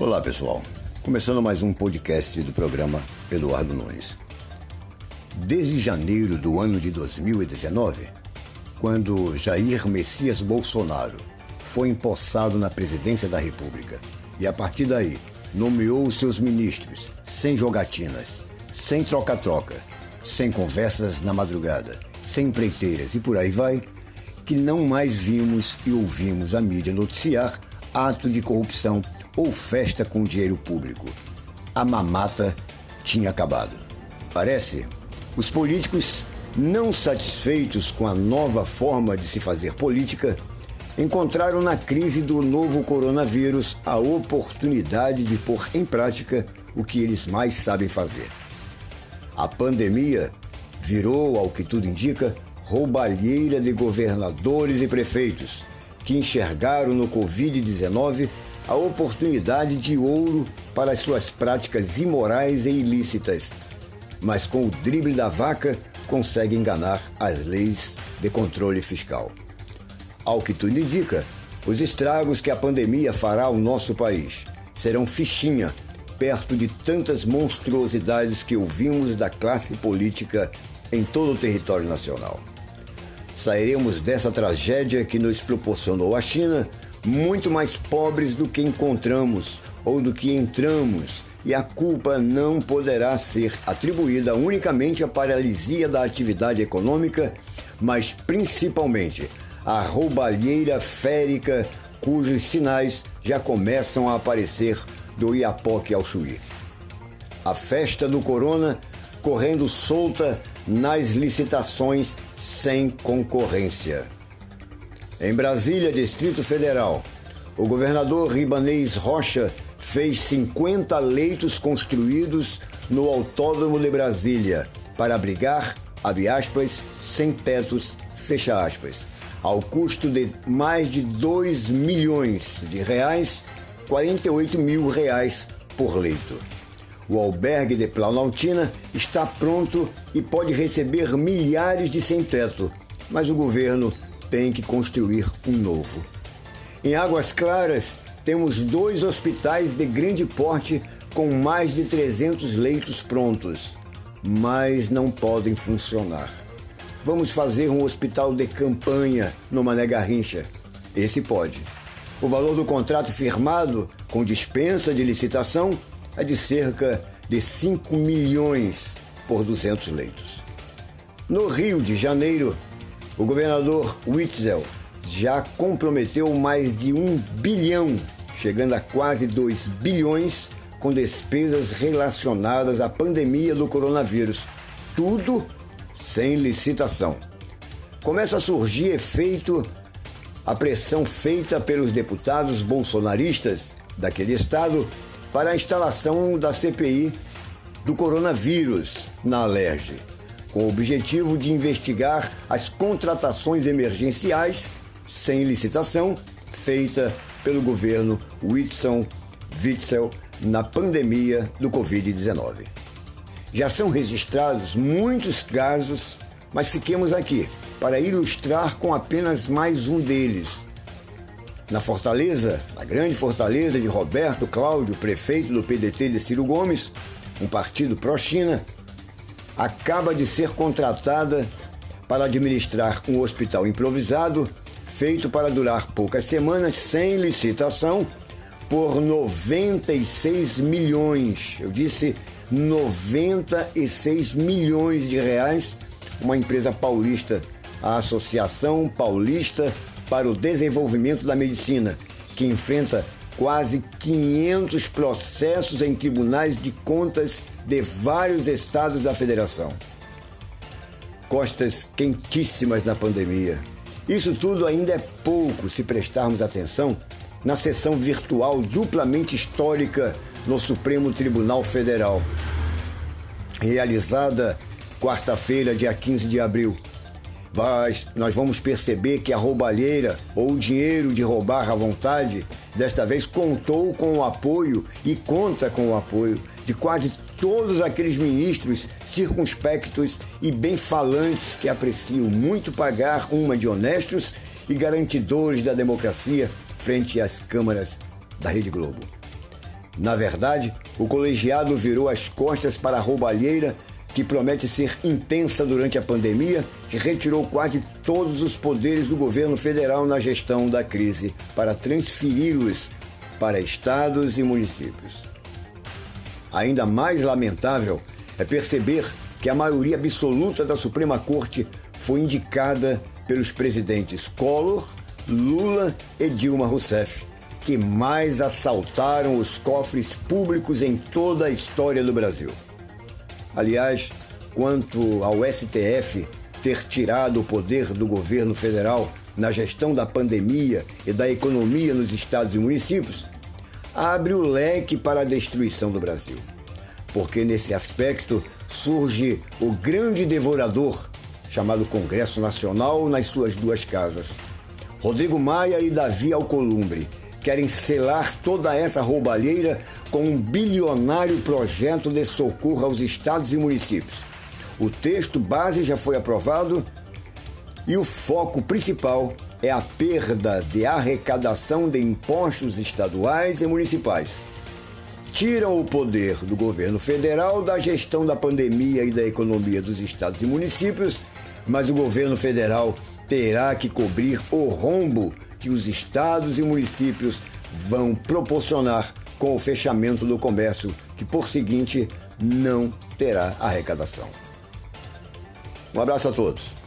Olá, pessoal. Começando mais um podcast do programa Eduardo Nunes. Desde janeiro do ano de 2019, quando Jair Messias Bolsonaro foi empossado na presidência da República e a partir daí nomeou seus ministros sem jogatinas, sem troca-troca, sem conversas na madrugada, sem empreiteiras e por aí vai, que não mais vimos e ouvimos a mídia noticiar ato de corrupção ou festa com dinheiro público. A mamata tinha acabado. Parece, os políticos, não satisfeitos com a nova forma de se fazer política, encontraram na crise do novo coronavírus a oportunidade de pôr em prática o que eles mais sabem fazer. A pandemia virou, ao que tudo indica, roubalheira de governadores e prefeitos que enxergaram no Covid-19 a oportunidade de ouro para as suas práticas imorais e ilícitas, mas com o drible da vaca consegue enganar as leis de controle fiscal. Ao que tudo indica, os estragos que a pandemia fará ao nosso país serão fichinha perto de tantas monstruosidades que ouvimos da classe política em todo o território nacional. Sairemos dessa tragédia que nos proporcionou a China muito mais pobres do que encontramos ou do que entramos, e a culpa não poderá ser atribuída unicamente à paralisia da atividade econômica, mas principalmente à roubalheira férica cujos sinais já começam a aparecer do Iapoque ao Chuí. A festa do Corona correndo solta nas licitações sem concorrência. Em Brasília, Distrito Federal, o governador Ribanês Rocha fez 50 leitos construídos no Autódromo de Brasília para abrigar, abre aspas, sem tetos, fecha aspas, ao custo de mais de 2 milhões de reais, 48 mil reais por leito. O albergue de Planaltina está pronto e pode receber milhares de sem-teto, mas o governo tem que construir um novo. Em Águas Claras, temos dois hospitais de grande porte com mais de 300 leitos prontos, mas não podem funcionar. Vamos fazer um hospital de campanha no Mané Garrincha. Esse pode. O valor do contrato firmado, com dispensa de licitação, é de cerca de 5 milhões por 200 leitos. No Rio de Janeiro, o governador Witzel já comprometeu mais de um bilhão, chegando a quase 2 bilhões, com despesas relacionadas à pandemia do coronavírus. Tudo sem licitação. Começa a surgir efeito a pressão feita pelos deputados bolsonaristas daquele estado para a instalação da CPI do coronavírus na Alerj, com o objetivo de investigar as contratações emergenciais sem licitação feita pelo governo Whitson Witzel na pandemia do Covid-19. Já são registrados muitos casos, mas fiquemos aqui para ilustrar com apenas mais um deles, na Fortaleza, na grande Fortaleza de Roberto Cláudio, prefeito do PDT de Ciro Gomes, um partido pró-China, acaba de ser contratada para administrar um hospital improvisado feito para durar poucas semanas sem licitação por 96 milhões. Eu disse 96 milhões de reais. Uma empresa paulista, a Associação Paulista para o Desenvolvimento da Medicina, que enfrenta quase 500 processos em tribunais de contas de vários estados da federação. Costas quentíssimas na pandemia. Isso tudo ainda é pouco se prestarmos atenção na sessão virtual duplamente histórica no Supremo Tribunal Federal, realizada quarta-feira, dia 15 de abril mas nós vamos perceber que a roubalheira ou o dinheiro de roubar à vontade desta vez contou com o apoio e conta com o apoio de quase todos aqueles ministros circunspectos e bem-falantes que apreciam muito pagar uma de honestos e garantidores da democracia frente às câmaras da Rede Globo. Na verdade, o colegiado virou as costas para a roubalheira que promete ser intensa durante a pandemia, que retirou quase todos os poderes do governo federal na gestão da crise para transferi-los para estados e municípios. Ainda mais lamentável é perceber que a maioria absoluta da Suprema Corte foi indicada pelos presidentes Collor, Lula e Dilma Rousseff, que mais assaltaram os cofres públicos em toda a história do Brasil. Aliás, quanto ao STF ter tirado o poder do governo federal na gestão da pandemia e da economia nos estados e municípios, abre o leque para a destruição do Brasil. Porque nesse aspecto surge o grande devorador, chamado Congresso Nacional, nas suas duas casas. Rodrigo Maia e Davi Alcolumbre querem selar toda essa roubalheira com um bilionário projeto de socorro aos estados e municípios. O texto base já foi aprovado e o foco principal é a perda de arrecadação de impostos estaduais e municipais. Tiram o poder do governo federal da gestão da pandemia e da economia dos estados e municípios, mas o governo federal terá que cobrir o rombo que os estados e municípios vão proporcionar com o fechamento do comércio, que por seguinte não terá arrecadação. Um abraço a todos.